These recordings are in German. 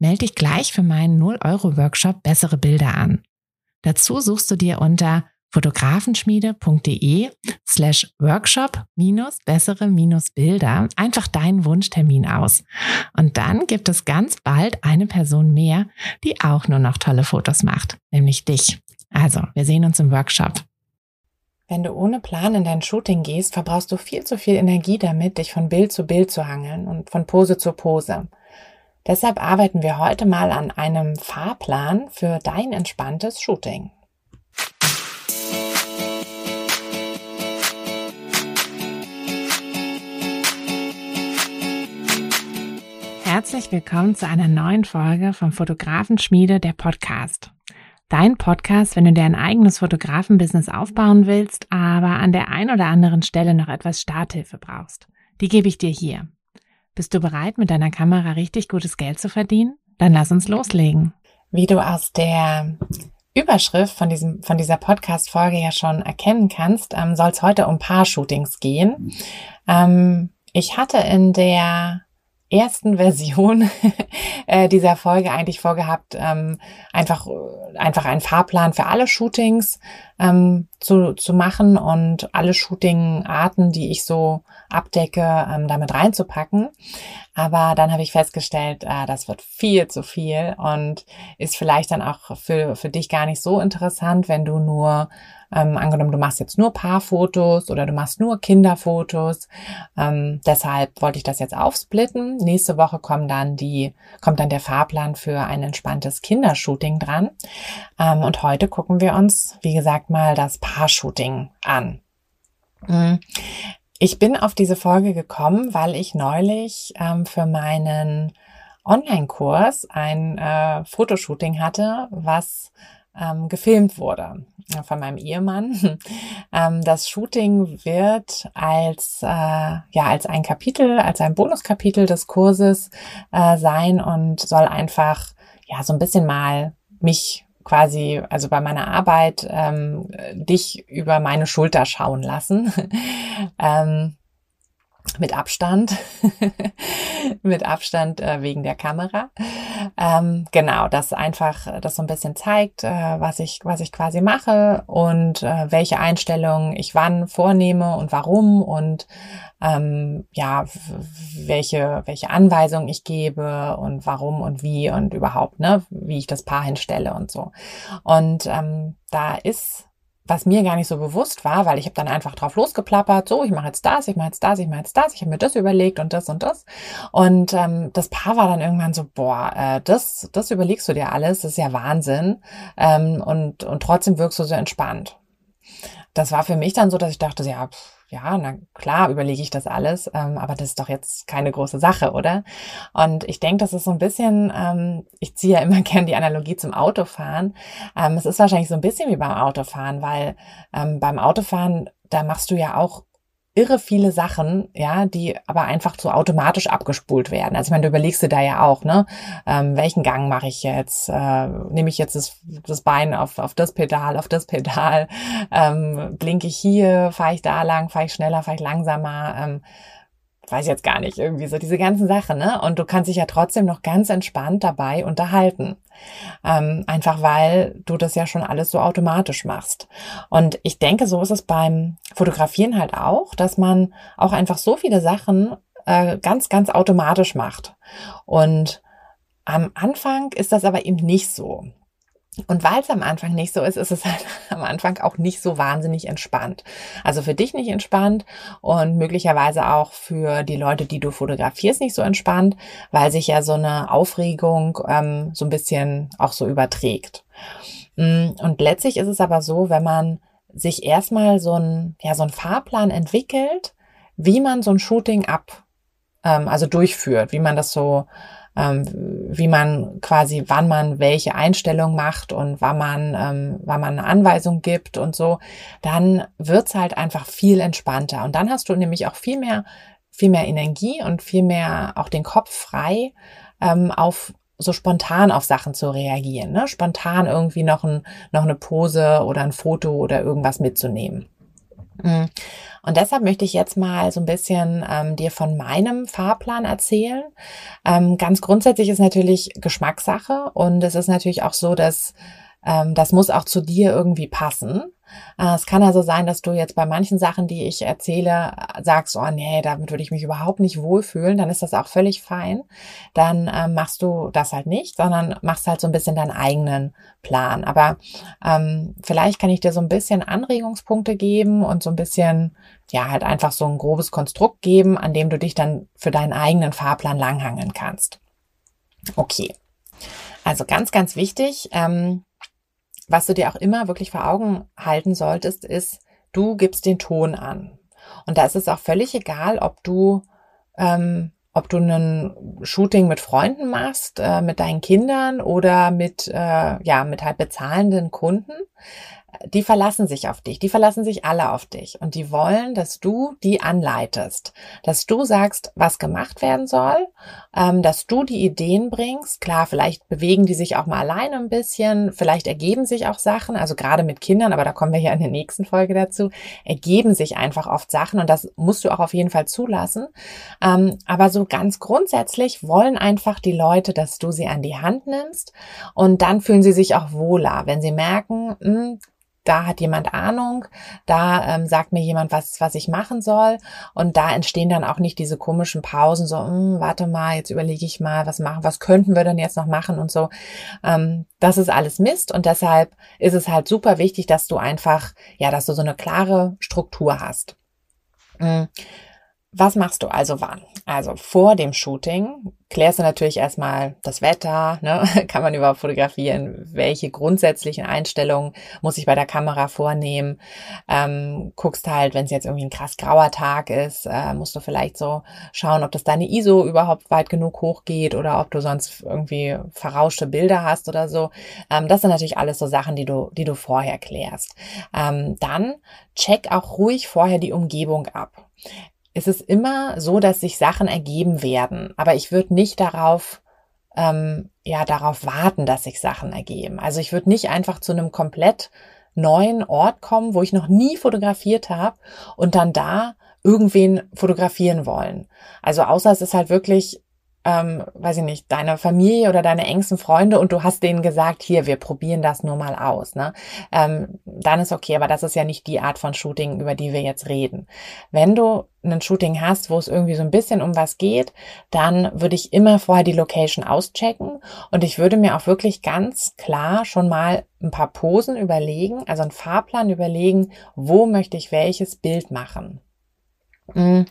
Melde dich gleich für meinen 0-Euro-Workshop Bessere Bilder an. Dazu suchst du dir unter fotografenschmiede.de slash workshop minus bessere minus Bilder einfach deinen Wunschtermin aus. Und dann gibt es ganz bald eine Person mehr, die auch nur noch tolle Fotos macht, nämlich dich. Also, wir sehen uns im Workshop. Wenn du ohne Plan in dein Shooting gehst, verbrauchst du viel zu viel Energie damit, dich von Bild zu Bild zu hangeln und von Pose zu Pose. Deshalb arbeiten wir heute mal an einem Fahrplan für dein entspanntes Shooting. Herzlich willkommen zu einer neuen Folge vom Fotografenschmiede, der Podcast. Dein Podcast, wenn du dir ein eigenes Fotografenbusiness aufbauen willst, aber an der ein oder anderen Stelle noch etwas Starthilfe brauchst. Die gebe ich dir hier. Bist du bereit, mit deiner Kamera richtig gutes Geld zu verdienen? Dann lass uns loslegen. Wie du aus der Überschrift von diesem, von dieser Podcast-Folge ja schon erkennen kannst, ähm, soll es heute um Paar-Shootings gehen. Ähm, ich hatte in der ersten Version äh, dieser Folge eigentlich vorgehabt, ähm, einfach, einfach einen Fahrplan für alle Shootings ähm, zu, zu machen und alle Shooting-Arten, die ich so abdecke, ähm, damit reinzupacken. Aber dann habe ich festgestellt, äh, das wird viel zu viel und ist vielleicht dann auch für, für dich gar nicht so interessant, wenn du nur ähm, angenommen, du machst jetzt nur Paarfotos oder du machst nur Kinderfotos. Ähm, deshalb wollte ich das jetzt aufsplitten. Nächste Woche kommt dann die, kommt dann der Fahrplan für ein entspanntes Kindershooting dran. Ähm, und heute gucken wir uns, wie gesagt, mal das Paarshooting an. Mhm. Ich bin auf diese Folge gekommen, weil ich neulich ähm, für meinen Online-Kurs ein äh, Fotoshooting hatte, was ähm, gefilmt wurde von meinem Ehemann. Ähm, das Shooting wird als äh, ja als ein Kapitel, als ein Bonuskapitel des Kurses äh, sein und soll einfach ja so ein bisschen mal mich quasi, also bei meiner Arbeit, ähm, dich über meine Schulter schauen lassen. ähm, mit Abstand, mit Abstand äh, wegen der Kamera. Ähm, genau, das einfach, das so ein bisschen zeigt, äh, was ich, was ich quasi mache und äh, welche Einstellungen ich wann vornehme und warum und ähm, ja, welche, welche Anweisungen ich gebe und warum und wie und überhaupt, ne, wie ich das Paar hinstelle und so. Und ähm, da ist was mir gar nicht so bewusst war, weil ich habe dann einfach drauf losgeplappert, so, ich mache jetzt das, ich mache jetzt das, ich mache jetzt das, ich habe mir das überlegt und das und das. Und ähm, das Paar war dann irgendwann so, boah, äh, das, das überlegst du dir alles, das ist ja Wahnsinn. Ähm, und, und trotzdem wirkst du so entspannt. Das war für mich dann so, dass ich dachte, ja, pff, ja, na klar, überlege ich das alles, ähm, aber das ist doch jetzt keine große Sache, oder? Und ich denke, das ist so ein bisschen, ähm, ich ziehe ja immer gern die Analogie zum Autofahren. Ähm, es ist wahrscheinlich so ein bisschen wie beim Autofahren, weil ähm, beim Autofahren, da machst du ja auch irre viele Sachen, ja, die aber einfach so automatisch abgespult werden. Also ich meine, du überlegst dir da ja auch, ne, ähm, welchen Gang mache ich jetzt? Äh, Nehme ich jetzt das, das Bein auf, auf das Pedal, auf das Pedal? Ähm, blinke ich hier? Fahre ich da lang? Fahre ich schneller? Fahre ich langsamer? Ähm, weiß jetzt gar nicht, irgendwie so diese ganzen Sachen, ne? Und du kannst dich ja trotzdem noch ganz entspannt dabei unterhalten. Ähm, einfach weil du das ja schon alles so automatisch machst. Und ich denke, so ist es beim Fotografieren halt auch, dass man auch einfach so viele Sachen äh, ganz, ganz automatisch macht. Und am Anfang ist das aber eben nicht so. Und weil es am Anfang nicht so ist, ist es halt am Anfang auch nicht so wahnsinnig entspannt. Also für dich nicht entspannt und möglicherweise auch für die Leute, die du fotografierst, nicht so entspannt, weil sich ja so eine Aufregung ähm, so ein bisschen auch so überträgt. Mm, und letztlich ist es aber so, wenn man sich erstmal so ein, ja, so ein Fahrplan entwickelt, wie man so ein Shooting ab, ähm, also durchführt, wie man das so ähm, wie man quasi, wann man welche Einstellung macht und wann man, ähm, wann man eine Anweisung gibt und so, dann wird's halt einfach viel entspannter. Und dann hast du nämlich auch viel mehr, viel mehr Energie und viel mehr auch den Kopf frei, ähm, auf so spontan auf Sachen zu reagieren, ne? spontan irgendwie noch, ein, noch eine Pose oder ein Foto oder irgendwas mitzunehmen. Mhm. Und deshalb möchte ich jetzt mal so ein bisschen ähm, dir von meinem Fahrplan erzählen. Ähm, ganz grundsätzlich ist natürlich Geschmackssache und es ist natürlich auch so, dass ähm, das muss auch zu dir irgendwie passen. Äh, es kann also sein, dass du jetzt bei manchen Sachen, die ich erzähle, sagst, oh nee, damit würde ich mich überhaupt nicht wohlfühlen, dann ist das auch völlig fein. Dann äh, machst du das halt nicht, sondern machst halt so ein bisschen deinen eigenen Plan. Aber ähm, vielleicht kann ich dir so ein bisschen Anregungspunkte geben und so ein bisschen, ja, halt einfach so ein grobes Konstrukt geben, an dem du dich dann für deinen eigenen Fahrplan langhangeln kannst. Okay. Also ganz, ganz wichtig, ähm, was du dir auch immer wirklich vor Augen halten solltest, ist, du gibst den Ton an. Und da ist es auch völlig egal, ob du, ähm, ob du ein Shooting mit Freunden machst, äh, mit deinen Kindern oder mit, äh, ja, mit halt bezahlenden Kunden die verlassen sich auf dich, die verlassen sich alle auf dich. Und die wollen, dass du die anleitest, dass du sagst, was gemacht werden soll, ähm, dass du die Ideen bringst. Klar, vielleicht bewegen die sich auch mal alleine ein bisschen, vielleicht ergeben sich auch Sachen, also gerade mit Kindern, aber da kommen wir ja in der nächsten Folge dazu, ergeben sich einfach oft Sachen. Und das musst du auch auf jeden Fall zulassen. Ähm, aber so ganz grundsätzlich wollen einfach die Leute, dass du sie an die Hand nimmst. Und dann fühlen sie sich auch wohler, wenn sie merken, mh, hm, da hat jemand Ahnung, da ähm, sagt mir jemand, was, was ich machen soll. Und da entstehen dann auch nicht diese komischen Pausen, so, hm, warte mal, jetzt überlege ich mal, was machen, was könnten wir denn jetzt noch machen und so. Ähm, das ist alles Mist und deshalb ist es halt super wichtig, dass du einfach, ja, dass du so eine klare Struktur hast. Mhm. Was machst du also wann? Also vor dem Shooting klärst du natürlich erstmal das Wetter, ne? kann man überhaupt fotografieren, welche grundsätzlichen Einstellungen muss ich bei der Kamera vornehmen, ähm, guckst halt, wenn es jetzt irgendwie ein krass grauer Tag ist, äh, musst du vielleicht so schauen, ob das deine ISO überhaupt weit genug hochgeht oder ob du sonst irgendwie verrauschte Bilder hast oder so. Ähm, das sind natürlich alles so Sachen, die du, die du vorher klärst. Ähm, dann check auch ruhig vorher die Umgebung ab es ist immer so, dass sich Sachen ergeben werden. Aber ich würde nicht darauf, ähm, ja, darauf warten, dass sich Sachen ergeben. Also ich würde nicht einfach zu einem komplett neuen Ort kommen, wo ich noch nie fotografiert habe und dann da irgendwen fotografieren wollen. Also außer es ist halt wirklich ähm, weiß ich nicht, deine Familie oder deine engsten Freunde und du hast denen gesagt, hier, wir probieren das nur mal aus, ne? Ähm, dann ist okay, aber das ist ja nicht die Art von Shooting, über die wir jetzt reden. Wenn du ein Shooting hast, wo es irgendwie so ein bisschen um was geht, dann würde ich immer vorher die Location auschecken und ich würde mir auch wirklich ganz klar schon mal ein paar Posen überlegen, also einen Fahrplan überlegen, wo möchte ich welches Bild machen. Mm.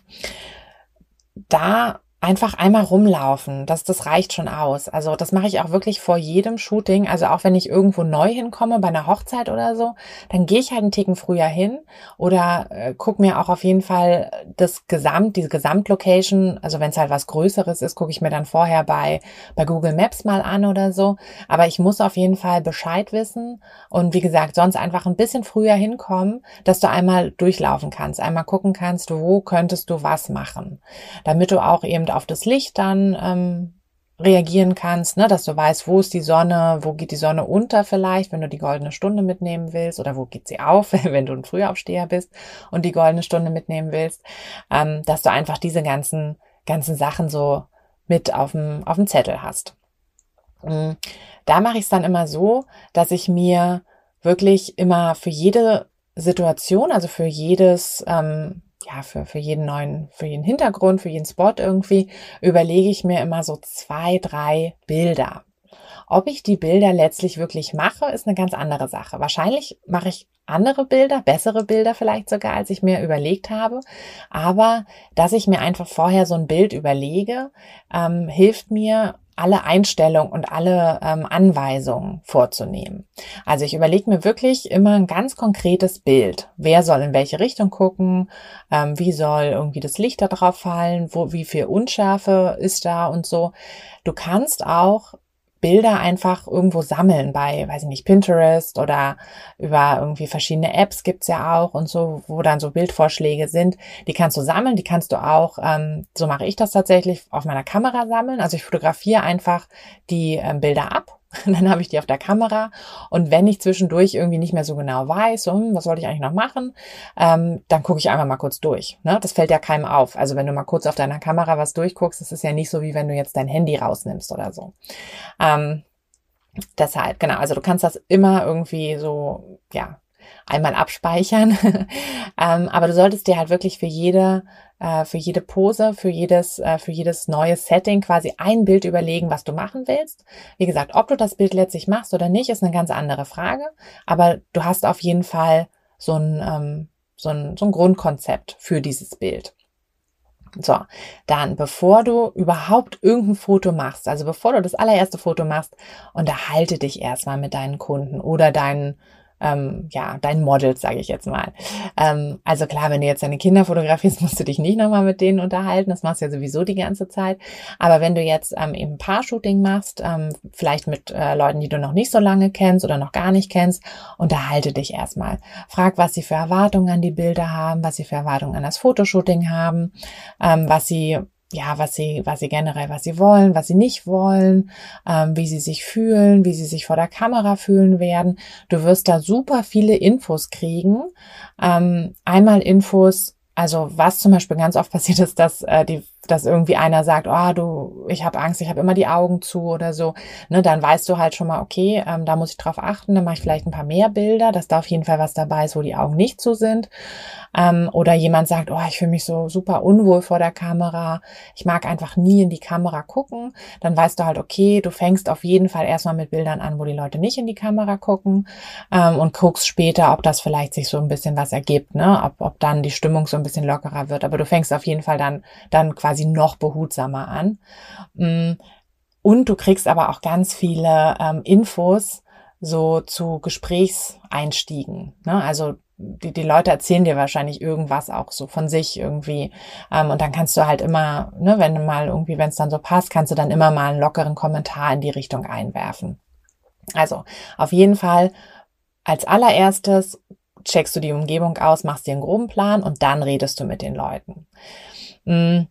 Da einfach einmal rumlaufen. Das, das reicht schon aus. Also das mache ich auch wirklich vor jedem Shooting. Also auch wenn ich irgendwo neu hinkomme, bei einer Hochzeit oder so, dann gehe ich halt einen Ticken früher hin oder äh, guck mir auch auf jeden Fall das Gesamt, diese Gesamtlocation, also wenn es halt was Größeres ist, gucke ich mir dann vorher bei, bei Google Maps mal an oder so. Aber ich muss auf jeden Fall Bescheid wissen und wie gesagt, sonst einfach ein bisschen früher hinkommen, dass du einmal durchlaufen kannst, einmal gucken kannst, wo könntest du was machen, damit du auch eben auf das Licht dann ähm, reagieren kannst, ne, dass du weißt, wo ist die Sonne, wo geht die Sonne unter vielleicht, wenn du die goldene Stunde mitnehmen willst oder wo geht sie auf, wenn du ein Frühaufsteher bist und die goldene Stunde mitnehmen willst, ähm, dass du einfach diese ganzen ganzen Sachen so mit auf dem auf dem Zettel hast. Mm, da mache ich es dann immer so, dass ich mir wirklich immer für jede Situation, also für jedes ähm, ja, für, für jeden neuen, für jeden Hintergrund, für jeden Spot irgendwie, überlege ich mir immer so zwei, drei Bilder. Ob ich die Bilder letztlich wirklich mache, ist eine ganz andere Sache. Wahrscheinlich mache ich andere Bilder, bessere Bilder vielleicht sogar, als ich mir überlegt habe. Aber dass ich mir einfach vorher so ein Bild überlege, ähm, hilft mir alle Einstellungen und alle ähm, Anweisungen vorzunehmen. Also ich überlege mir wirklich immer ein ganz konkretes Bild. Wer soll in welche Richtung gucken? Ähm, wie soll irgendwie das Licht da drauf fallen? Wo, wie viel Unschärfe ist da und so? Du kannst auch Bilder einfach irgendwo sammeln bei, weiß ich nicht, Pinterest oder über irgendwie verschiedene Apps gibt's ja auch und so, wo dann so Bildvorschläge sind. Die kannst du sammeln, die kannst du auch, ähm, so mache ich das tatsächlich, auf meiner Kamera sammeln. Also ich fotografiere einfach die ähm, Bilder ab dann habe ich die auf der Kamera und wenn ich zwischendurch irgendwie nicht mehr so genau weiß, so, hm, was sollte ich eigentlich noch machen, ähm, dann gucke ich einmal mal kurz durch. Ne? Das fällt ja keinem auf. Also wenn du mal kurz auf deiner Kamera was durchguckst, das ist ja nicht so, wie wenn du jetzt dein Handy rausnimmst oder so. Ähm, deshalb, genau, also du kannst das immer irgendwie so, ja, einmal abspeichern. ähm, aber du solltest dir halt wirklich für jede äh, für jede Pose, für jedes, äh, für jedes neue Setting quasi ein Bild überlegen, was du machen willst. Wie gesagt, ob du das Bild letztlich machst oder nicht, ist eine ganz andere Frage. Aber du hast auf jeden Fall so ein, ähm, so ein, so ein Grundkonzept für dieses Bild. So, dann, bevor du überhaupt irgendein Foto machst, also bevor du das allererste Foto machst, unterhalte dich erstmal mit deinen Kunden oder deinen ähm, ja, dein Model, sage ich jetzt mal. Ähm, also klar, wenn du jetzt deine Kinder fotografierst, musst du dich nicht nochmal mit denen unterhalten. Das machst du ja sowieso die ganze Zeit. Aber wenn du jetzt ähm, eben ein Paar-Shooting machst, ähm, vielleicht mit äh, Leuten, die du noch nicht so lange kennst oder noch gar nicht kennst, unterhalte dich erstmal. Frag, was sie für Erwartungen an die Bilder haben, was sie für Erwartungen an das Fotoshooting haben, ähm, was sie ja, was sie, was sie generell, was sie wollen, was sie nicht wollen, ähm, wie sie sich fühlen, wie sie sich vor der Kamera fühlen werden. Du wirst da super viele Infos kriegen. Ähm, einmal Infos, also was zum Beispiel ganz oft passiert ist, dass äh, die dass irgendwie einer sagt, oh du, ich habe Angst, ich habe immer die Augen zu oder so, ne, dann weißt du halt schon mal, okay, ähm, da muss ich drauf achten, dann mache ich vielleicht ein paar mehr Bilder, dass da auf jeden Fall was dabei ist, wo die Augen nicht zu sind. Ähm, oder jemand sagt, oh, ich fühle mich so super unwohl vor der Kamera, ich mag einfach nie in die Kamera gucken. Dann weißt du halt, okay, du fängst auf jeden Fall erstmal mit Bildern an, wo die Leute nicht in die Kamera gucken ähm, und guckst später, ob das vielleicht sich so ein bisschen was ergibt, ne? ob, ob dann die Stimmung so ein bisschen lockerer wird. Aber du fängst auf jeden Fall dann, dann quasi noch behutsamer an. Mm, und du kriegst aber auch ganz viele ähm, Infos so zu Gesprächseinstiegen. Ne? Also die, die Leute erzählen dir wahrscheinlich irgendwas auch so von sich irgendwie. Ähm, und dann kannst du halt immer, ne, wenn du mal irgendwie, wenn es dann so passt, kannst du dann immer mal einen lockeren Kommentar in die Richtung einwerfen. Also auf jeden Fall als allererstes checkst du die Umgebung aus, machst dir einen groben Plan und dann redest du mit den Leuten. Mhm.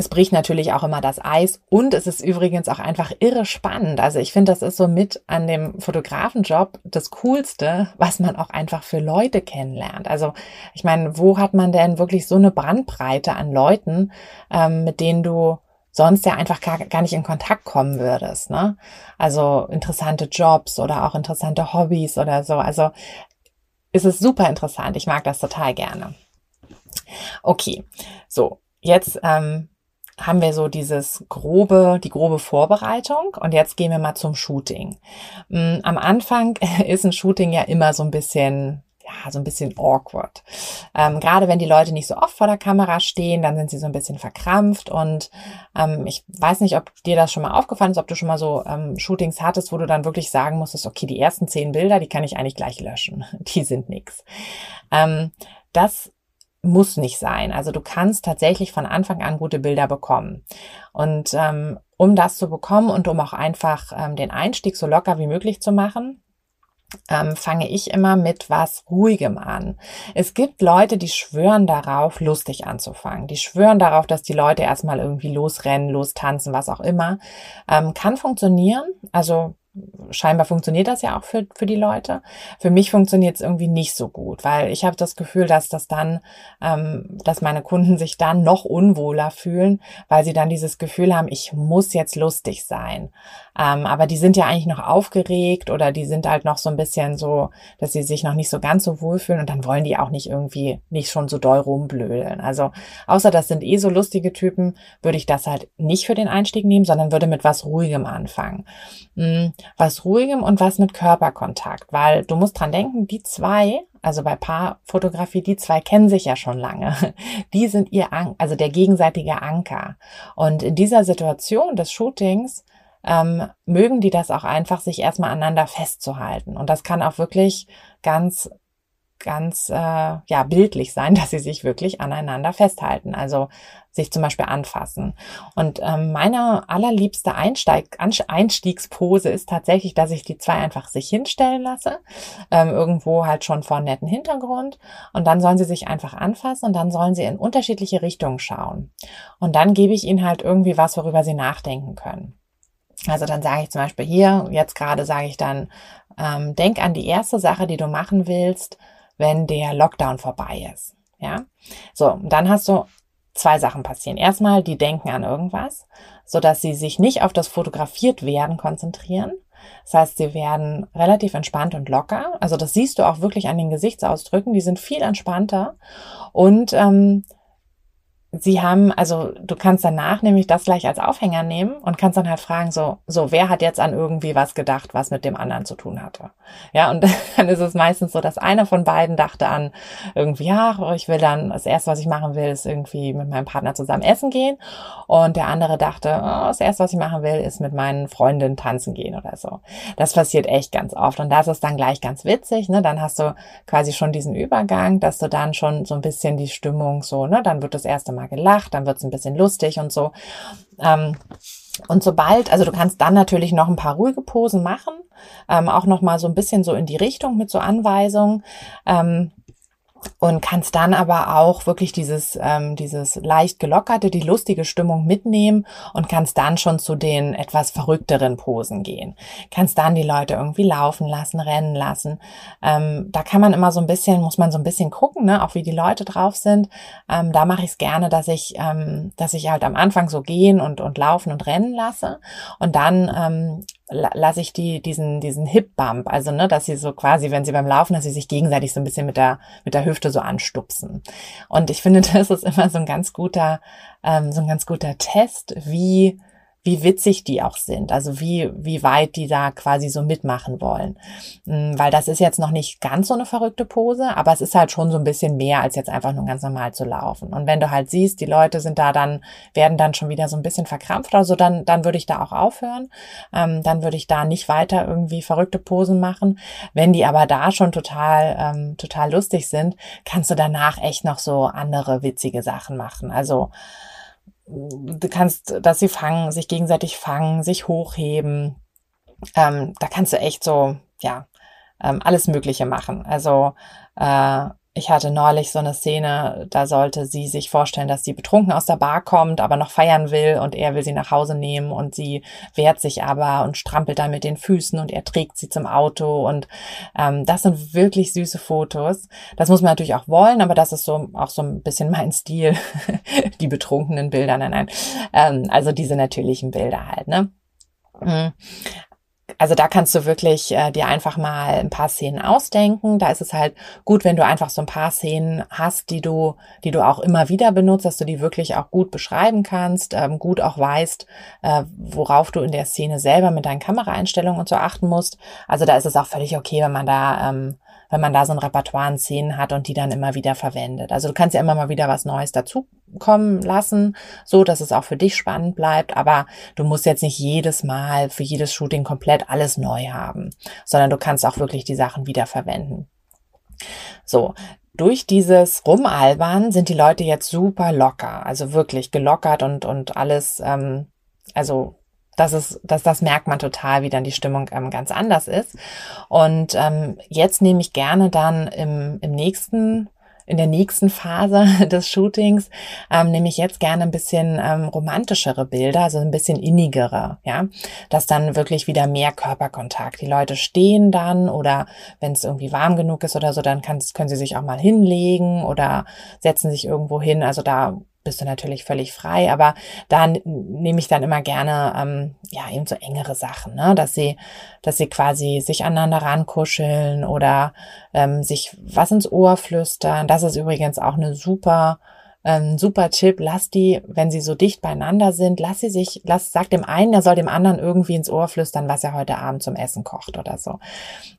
Es bricht natürlich auch immer das Eis und es ist übrigens auch einfach irre spannend. Also ich finde, das ist so mit an dem Fotografenjob das Coolste, was man auch einfach für Leute kennenlernt. Also ich meine, wo hat man denn wirklich so eine Brandbreite an Leuten, ähm, mit denen du sonst ja einfach gar, gar nicht in Kontakt kommen würdest. Ne? Also interessante Jobs oder auch interessante Hobbys oder so. Also ist es super interessant. Ich mag das total gerne. Okay, so jetzt ähm, haben wir so dieses grobe, die grobe Vorbereitung und jetzt gehen wir mal zum Shooting. Mm, am Anfang ist ein Shooting ja immer so ein bisschen ja, so ein bisschen awkward. Ähm, gerade wenn die Leute nicht so oft vor der Kamera stehen, dann sind sie so ein bisschen verkrampft und ähm, ich weiß nicht, ob dir das schon mal aufgefallen ist, ob du schon mal so ähm, Shootings hattest, wo du dann wirklich sagen musstest, okay, die ersten zehn Bilder, die kann ich eigentlich gleich löschen. Die sind nix. Ähm, das muss nicht sein. Also du kannst tatsächlich von Anfang an gute Bilder bekommen. Und ähm, um das zu bekommen und um auch einfach ähm, den Einstieg so locker wie möglich zu machen, ähm, fange ich immer mit was Ruhigem an. Es gibt Leute, die schwören darauf, lustig anzufangen. Die schwören darauf, dass die Leute erstmal irgendwie losrennen, lostanzen, was auch immer. Ähm, kann funktionieren. Also scheinbar funktioniert das ja auch für, für die Leute. Für mich funktioniert es irgendwie nicht so gut, weil ich habe das Gefühl, dass das dann, ähm, dass meine Kunden sich dann noch unwohler fühlen, weil sie dann dieses Gefühl haben, ich muss jetzt lustig sein. Ähm, aber die sind ja eigentlich noch aufgeregt oder die sind halt noch so ein bisschen so, dass sie sich noch nicht so ganz so wohlfühlen und dann wollen die auch nicht irgendwie nicht schon so doll rumblödeln. Also außer das sind eh so lustige Typen, würde ich das halt nicht für den Einstieg nehmen, sondern würde mit was Ruhigem anfangen. Mhm was Ruhigem und was mit Körperkontakt, weil du musst dran denken, die zwei, also bei Paarfotografie, die zwei kennen sich ja schon lange. Die sind ihr, An also der gegenseitige Anker. Und in dieser Situation des Shootings ähm, mögen die das auch einfach, sich erstmal aneinander festzuhalten. Und das kann auch wirklich ganz ganz äh, ja bildlich sein, dass sie sich wirklich aneinander festhalten, also sich zum Beispiel anfassen. Und ähm, meine allerliebste Einsteig Einstiegspose ist tatsächlich, dass ich die zwei einfach sich hinstellen lasse, ähm, irgendwo halt schon vor netten Hintergrund, und dann sollen sie sich einfach anfassen und dann sollen sie in unterschiedliche Richtungen schauen. Und dann gebe ich ihnen halt irgendwie was, worüber sie nachdenken können. Also dann sage ich zum Beispiel hier, jetzt gerade sage ich dann, ähm, denk an die erste Sache, die du machen willst, wenn der Lockdown vorbei ist. Ja, so, dann hast du zwei Sachen passieren. Erstmal, die denken an irgendwas, so dass sie sich nicht auf das fotografiert werden konzentrieren. Das heißt, sie werden relativ entspannt und locker. Also das siehst du auch wirklich an den Gesichtsausdrücken. Die sind viel entspannter und ähm, sie haben, also du kannst danach nämlich das gleich als Aufhänger nehmen und kannst dann halt fragen, so, so, wer hat jetzt an irgendwie was gedacht, was mit dem anderen zu tun hatte? Ja, und dann ist es meistens so, dass einer von beiden dachte an irgendwie, ja, ich will dann, das erste, was ich machen will, ist irgendwie mit meinem Partner zusammen essen gehen. Und der andere dachte, oh, das erste, was ich machen will, ist mit meinen Freundinnen tanzen gehen oder so. Das passiert echt ganz oft. Und das ist dann gleich ganz witzig, ne? Dann hast du quasi schon diesen Übergang, dass du dann schon so ein bisschen die Stimmung so, ne? Dann wird das erste Mal mal gelacht, dann wird es ein bisschen lustig und so. Ähm, und sobald, also du kannst dann natürlich noch ein paar ruhige Posen machen, ähm, auch noch mal so ein bisschen so in die Richtung mit so Anweisungen. Ähm, und kannst dann aber auch wirklich dieses, ähm, dieses leicht gelockerte, die lustige Stimmung mitnehmen und kannst dann schon zu den etwas verrückteren Posen gehen. Kannst dann die Leute irgendwie laufen lassen, rennen lassen. Ähm, da kann man immer so ein bisschen, muss man so ein bisschen gucken, ne, auch wie die Leute drauf sind. Ähm, da mache ich es gerne, dass ich, ähm, dass ich halt am Anfang so gehen und, und laufen und rennen lasse und dann ähm, lasse ich die diesen diesen Hip Bump, also ne, dass sie so quasi, wenn sie beim Laufen, dass sie sich gegenseitig so ein bisschen mit der mit der Hüfte so anstupsen. Und ich finde, das ist immer so ein ganz guter ähm, so ein ganz guter Test, wie wie witzig die auch sind, also wie, wie weit die da quasi so mitmachen wollen. Mm, weil das ist jetzt noch nicht ganz so eine verrückte Pose, aber es ist halt schon so ein bisschen mehr als jetzt einfach nur ganz normal zu laufen. Und wenn du halt siehst, die Leute sind da dann, werden dann schon wieder so ein bisschen verkrampft oder so, dann, dann würde ich da auch aufhören. Ähm, dann würde ich da nicht weiter irgendwie verrückte Posen machen. Wenn die aber da schon total, ähm, total lustig sind, kannst du danach echt noch so andere witzige Sachen machen. Also, du kannst, dass sie fangen, sich gegenseitig fangen, sich hochheben. Ähm, da kannst du echt so, ja, ähm, alles Mögliche machen. Also äh, ich hatte neulich so eine Szene, da sollte sie sich vorstellen, dass sie betrunken aus der Bar kommt, aber noch feiern will und er will sie nach Hause nehmen und sie wehrt sich aber und strampelt dann mit den Füßen und er trägt sie zum Auto und ähm, das sind wirklich süße Fotos. Das muss man natürlich auch wollen, aber das ist so auch so ein bisschen mein Stil, die betrunkenen Bilder, nein, nein, ähm, also diese natürlichen Bilder halt, ne? Also da kannst du wirklich äh, dir einfach mal ein paar Szenen ausdenken. Da ist es halt gut, wenn du einfach so ein paar Szenen hast, die du, die du auch immer wieder benutzt, dass du die wirklich auch gut beschreiben kannst, ähm, gut auch weißt, äh, worauf du in der Szene selber mit deinen Kameraeinstellungen und so achten musst. Also da ist es auch völlig okay, wenn man da ähm, wenn man da so ein Repertoire an Szenen hat und die dann immer wieder verwendet. Also du kannst ja immer mal wieder was Neues dazukommen lassen, so dass es auch für dich spannend bleibt, aber du musst jetzt nicht jedes Mal für jedes Shooting komplett alles neu haben, sondern du kannst auch wirklich die Sachen wieder verwenden. So, durch dieses Rumalbern sind die Leute jetzt super locker, also wirklich gelockert und, und alles, ähm, also das ist, das, das merkt man total, wie dann die Stimmung ähm, ganz anders ist. Und ähm, jetzt nehme ich gerne dann im, im nächsten in der nächsten Phase des Shootings ähm, nehme ich jetzt gerne ein bisschen ähm, romantischere Bilder, also ein bisschen innigere, ja, dass dann wirklich wieder mehr Körperkontakt. Die Leute stehen dann oder wenn es irgendwie warm genug ist oder so, dann können sie sich auch mal hinlegen oder setzen sich irgendwo hin. Also da bist du natürlich völlig frei, aber da nehme ich dann immer gerne ähm, ja eben so engere Sachen, ne? dass sie, dass sie quasi sich aneinander rankuscheln oder ähm, sich was ins Ohr flüstern. Das ist übrigens auch eine super ein super Tipp, lass die, wenn sie so dicht beieinander sind, lass sie sich, lass, sag dem einen, er soll dem anderen irgendwie ins Ohr flüstern, was er heute Abend zum Essen kocht oder so.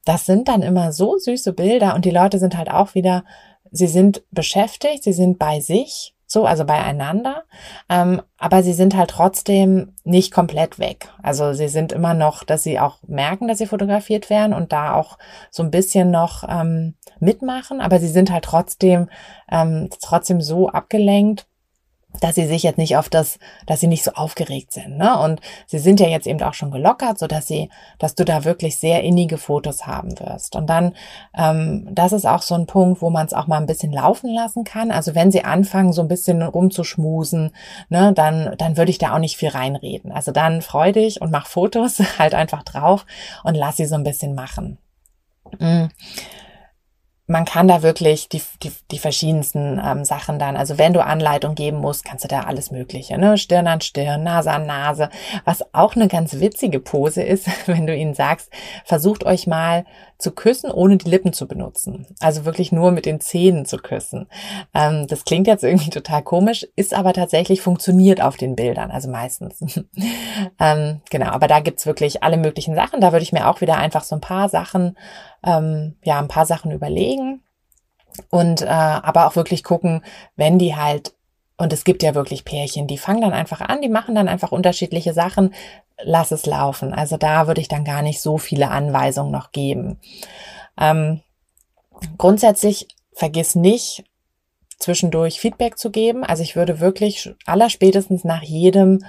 Das sind dann immer so süße Bilder und die Leute sind halt auch wieder, sie sind beschäftigt, sie sind bei sich so, also beieinander. Ähm, aber sie sind halt trotzdem nicht komplett weg. Also sie sind immer noch, dass sie auch merken, dass sie fotografiert werden und da auch so ein bisschen noch ähm, mitmachen, aber sie sind halt trotzdem, ähm, trotzdem so abgelenkt, dass sie sich jetzt nicht auf das, dass sie nicht so aufgeregt sind. Ne? Und sie sind ja jetzt eben auch schon gelockert, so dass sie, dass du da wirklich sehr innige Fotos haben wirst. Und dann, ähm, das ist auch so ein Punkt, wo man es auch mal ein bisschen laufen lassen kann. Also wenn sie anfangen, so ein bisschen rumzuschmusen, ne, dann, dann würde ich da auch nicht viel reinreden. Also dann freu dich und mach Fotos halt einfach drauf und lass sie so ein bisschen machen. Mhm man kann da wirklich die, die, die verschiedensten ähm, Sachen dann, also wenn du Anleitung geben musst, kannst du da alles Mögliche, ne? Stirn an Stirn, Nase an Nase. Was auch eine ganz witzige Pose ist, wenn du ihnen sagst, versucht euch mal zu küssen, ohne die Lippen zu benutzen. Also wirklich nur mit den Zähnen zu küssen. Ähm, das klingt jetzt irgendwie total komisch, ist aber tatsächlich funktioniert auf den Bildern, also meistens. ähm, genau, aber da gibt's wirklich alle möglichen Sachen. Da würde ich mir auch wieder einfach so ein paar Sachen, ähm, ja, ein paar Sachen überlegen. Und äh, aber auch wirklich gucken, wenn die halt und es gibt ja wirklich Pärchen, die fangen dann einfach an, die machen dann einfach unterschiedliche Sachen, lass es laufen. Also da würde ich dann gar nicht so viele Anweisungen noch geben. Ähm, grundsätzlich vergiss nicht, zwischendurch Feedback zu geben. Also ich würde wirklich allerspätestens nach jedem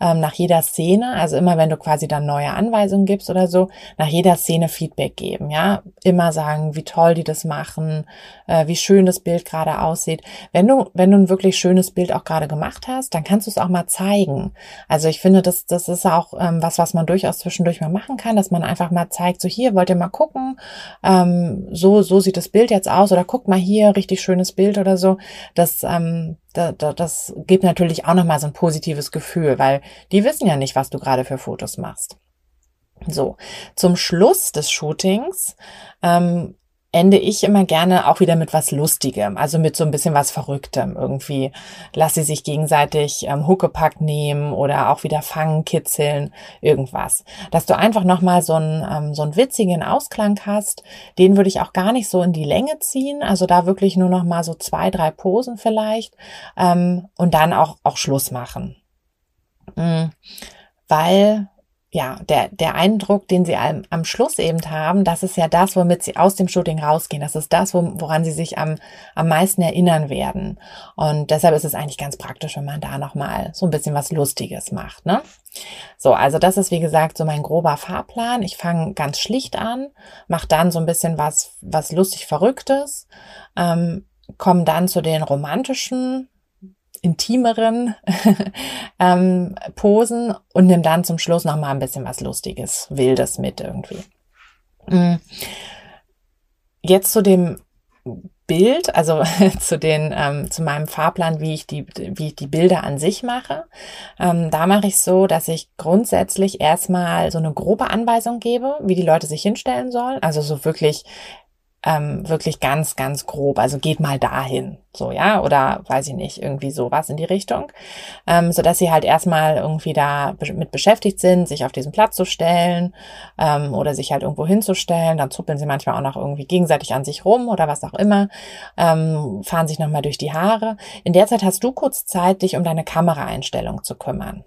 ähm, nach jeder Szene, also immer wenn du quasi dann neue Anweisungen gibst oder so, nach jeder Szene Feedback geben, ja. Immer sagen, wie toll die das machen, äh, wie schön das Bild gerade aussieht. Wenn du, wenn du ein wirklich schönes Bild auch gerade gemacht hast, dann kannst du es auch mal zeigen. Also ich finde, das, das ist auch ähm, was, was man durchaus zwischendurch mal machen kann, dass man einfach mal zeigt, so hier, wollt ihr mal gucken, ähm, so, so sieht das Bild jetzt aus oder guck mal hier, richtig schönes Bild oder so. Das, ähm, da, da, das gibt natürlich auch nochmal so ein positives Gefühl, weil die wissen ja nicht, was du gerade für Fotos machst. So, zum Schluss des Shootings ähm, ende ich immer gerne auch wieder mit was Lustigem, also mit so ein bisschen was Verrücktem. Irgendwie lass sie sich gegenseitig ähm, Huckepack nehmen oder auch wieder fangen, kitzeln, irgendwas. Dass du einfach nochmal so einen, ähm, so einen witzigen Ausklang hast, den würde ich auch gar nicht so in die Länge ziehen. Also da wirklich nur nochmal so zwei, drei Posen vielleicht ähm, und dann auch, auch Schluss machen. Mhm. Weil ja, der, der Eindruck, den sie am, am Schluss eben haben, das ist ja das, womit sie aus dem Shooting rausgehen. Das ist das, woran sie sich am, am meisten erinnern werden. Und deshalb ist es eigentlich ganz praktisch, wenn man da nochmal so ein bisschen was Lustiges macht, ne? So, also das ist wie gesagt so mein grober Fahrplan. Ich fange ganz schlicht an, mache dann so ein bisschen was, was lustig Verrücktes, ähm, komme dann zu den romantischen intimeren ähm, Posen und nimm dann zum Schluss noch mal ein bisschen was Lustiges, Wildes mit irgendwie. Mm. Jetzt zu dem Bild, also zu den ähm, zu meinem Fahrplan, wie ich die wie ich die Bilder an sich mache. Ähm, da mache ich so, dass ich grundsätzlich erstmal so eine grobe Anweisung gebe, wie die Leute sich hinstellen sollen. Also so wirklich ähm, wirklich ganz, ganz grob. Also geht mal dahin, so ja, oder weiß ich nicht, irgendwie sowas in die Richtung, ähm, so dass sie halt erstmal irgendwie da mit beschäftigt sind, sich auf diesen Platz zu stellen ähm, oder sich halt irgendwo hinzustellen. Dann zuppeln sie manchmal auch noch irgendwie gegenseitig an sich rum oder was auch immer, ähm, fahren sich nochmal durch die Haare. In der Zeit hast du kurz Zeit, dich um deine Kameraeinstellung zu kümmern.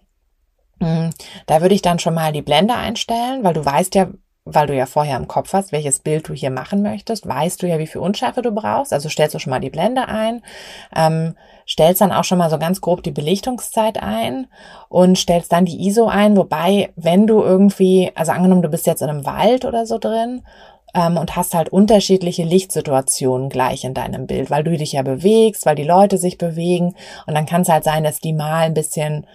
Hm, da würde ich dann schon mal die Blende einstellen, weil du weißt ja, weil du ja vorher im Kopf hast, welches Bild du hier machen möchtest, weißt du ja, wie viel Unschärfe du brauchst. Also stellst du schon mal die Blende ein, ähm, stellst dann auch schon mal so ganz grob die Belichtungszeit ein und stellst dann die ISO ein. Wobei, wenn du irgendwie, also angenommen, du bist jetzt in einem Wald oder so drin ähm, und hast halt unterschiedliche Lichtsituationen gleich in deinem Bild, weil du dich ja bewegst, weil die Leute sich bewegen und dann kann es halt sein, dass die mal ein bisschen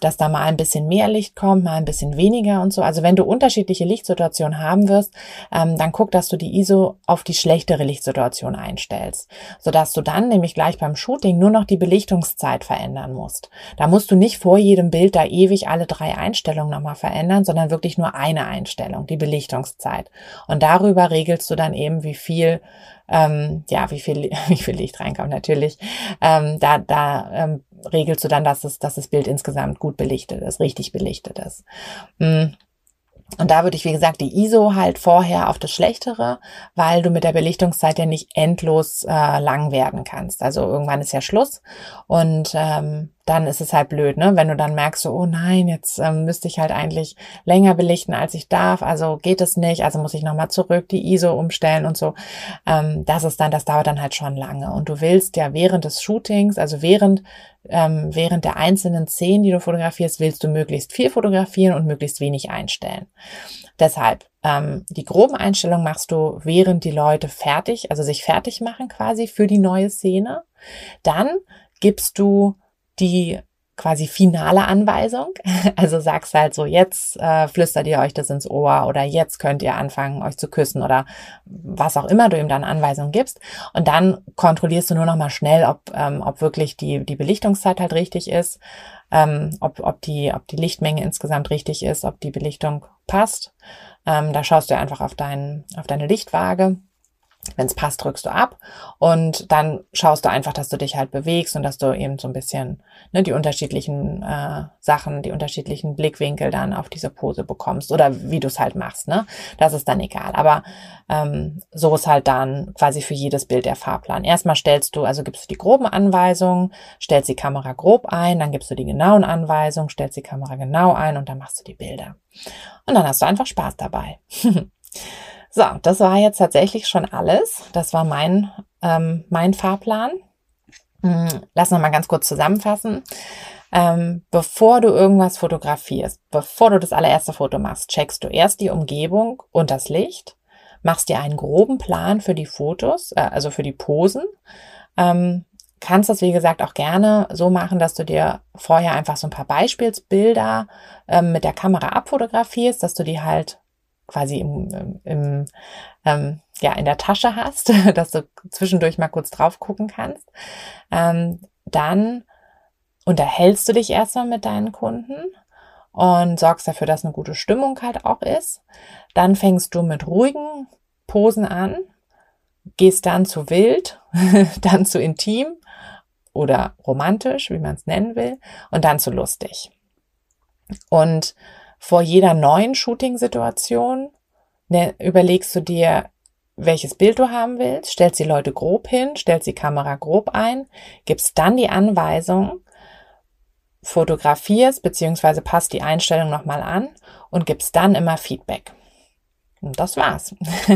dass da mal ein bisschen mehr Licht kommt, mal ein bisschen weniger und so. Also wenn du unterschiedliche Lichtsituationen haben wirst, ähm, dann guck, dass du die ISO auf die schlechtere Lichtsituation einstellst, sodass du dann nämlich gleich beim Shooting nur noch die Belichtungszeit verändern musst. Da musst du nicht vor jedem Bild da ewig alle drei Einstellungen nochmal verändern, sondern wirklich nur eine Einstellung, die Belichtungszeit. Und darüber regelst du dann eben, wie viel ähm, ja, wie viel, wie viel Licht reinkommt natürlich. Ähm, da da ähm, regelst du dann, dass, es, dass das Bild insgesamt gut belichtet ist, richtig belichtet ist. Mhm. Und da würde ich, wie gesagt, die ISO halt vorher auf das Schlechtere, weil du mit der Belichtungszeit ja nicht endlos äh, lang werden kannst. Also irgendwann ist ja Schluss und ähm, dann ist es halt blöd, ne? Wenn du dann merkst, so, oh nein, jetzt ähm, müsste ich halt eigentlich länger belichten, als ich darf, also geht es nicht, also muss ich nochmal zurück die ISO umstellen und so. Ähm, das ist dann, das dauert dann halt schon lange. Und du willst ja während des Shootings, also während ähm, während der einzelnen Szenen, die du fotografierst, willst du möglichst viel fotografieren und möglichst wenig einstellen. Deshalb, ähm, die groben Einstellungen machst du, während die Leute fertig, also sich fertig machen quasi für die neue Szene. Dann gibst du die quasi finale Anweisung. Also sagst halt so, jetzt äh, flüstert ihr euch das ins Ohr oder jetzt könnt ihr anfangen, euch zu küssen oder was auch immer du ihm dann Anweisungen gibst. Und dann kontrollierst du nur noch mal schnell, ob, ähm, ob wirklich die, die Belichtungszeit halt richtig ist, ähm, ob, ob, die, ob die Lichtmenge insgesamt richtig ist, ob die Belichtung passt. Ähm, da schaust du einfach auf, dein, auf deine Lichtwaage wenn es passt, drückst du ab und dann schaust du einfach, dass du dich halt bewegst und dass du eben so ein bisschen ne, die unterschiedlichen äh, Sachen, die unterschiedlichen Blickwinkel dann auf diese Pose bekommst oder wie du es halt machst. Ne? Das ist dann egal. Aber ähm, so ist halt dann quasi für jedes Bild der Fahrplan. Erstmal stellst du, also gibst du die groben Anweisungen, stellst die Kamera grob ein, dann gibst du die genauen Anweisungen, stellst die Kamera genau ein und dann machst du die Bilder. Und dann hast du einfach Spaß dabei. So, das war jetzt tatsächlich schon alles. Das war mein, ähm, mein Fahrplan. Hm, lass noch mal ganz kurz zusammenfassen. Ähm, bevor du irgendwas fotografierst, bevor du das allererste Foto machst, checkst du erst die Umgebung und das Licht, machst dir einen groben Plan für die Fotos, äh, also für die Posen. Ähm, kannst das, wie gesagt, auch gerne so machen, dass du dir vorher einfach so ein paar Beispielsbilder ähm, mit der Kamera abfotografierst, dass du die halt quasi im, im ähm, ja, in der Tasche hast, dass du zwischendurch mal kurz drauf gucken kannst. Ähm, dann unterhältst du dich erstmal mit deinen Kunden und sorgst dafür, dass eine gute Stimmung halt auch ist. Dann fängst du mit ruhigen Posen an, gehst dann zu wild, dann zu intim oder romantisch, wie man es nennen will, und dann zu lustig. Und vor jeder neuen Shooting-Situation ne, überlegst du dir, welches Bild du haben willst, stellst die Leute grob hin, stellst die Kamera grob ein, gibst dann die Anweisung, fotografierst beziehungsweise passt die Einstellung nochmal an und gibst dann immer Feedback. Und das war's.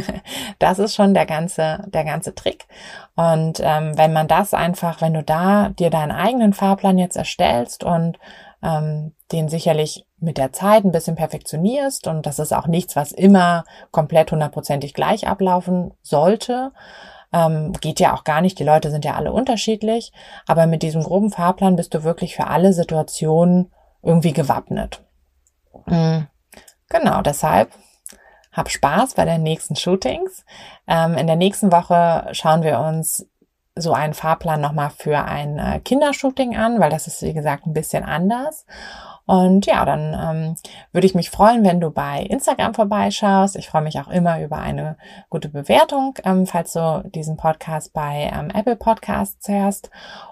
das ist schon der ganze, der ganze Trick. Und ähm, wenn man das einfach, wenn du da dir deinen eigenen Fahrplan jetzt erstellst und ähm, den sicherlich mit der Zeit ein bisschen perfektionierst und das ist auch nichts, was immer komplett hundertprozentig gleich ablaufen sollte. Ähm, geht ja auch gar nicht, die Leute sind ja alle unterschiedlich, aber mit diesem groben Fahrplan bist du wirklich für alle Situationen irgendwie gewappnet. Mhm. Genau, deshalb hab Spaß bei den nächsten Shootings. Ähm, in der nächsten Woche schauen wir uns so einen Fahrplan nochmal für ein äh, Kindershooting an, weil das ist, wie gesagt, ein bisschen anders. Und ja, dann ähm, würde ich mich freuen, wenn du bei Instagram vorbeischaust. Ich freue mich auch immer über eine gute Bewertung, ähm, falls du diesen Podcast bei ähm, Apple Podcasts hörst.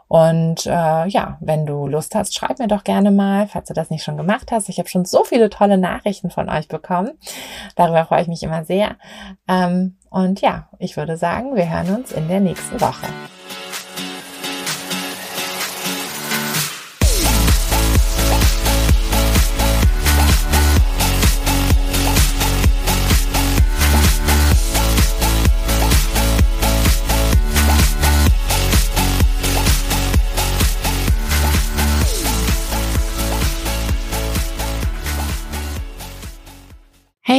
Und äh, ja, wenn du Lust hast, schreib mir doch gerne mal, falls du das nicht schon gemacht hast. Ich habe schon so viele tolle Nachrichten von euch bekommen. Darüber freue ich mich immer sehr. Ähm, und ja, ich würde sagen, wir hören uns in der nächsten Woche.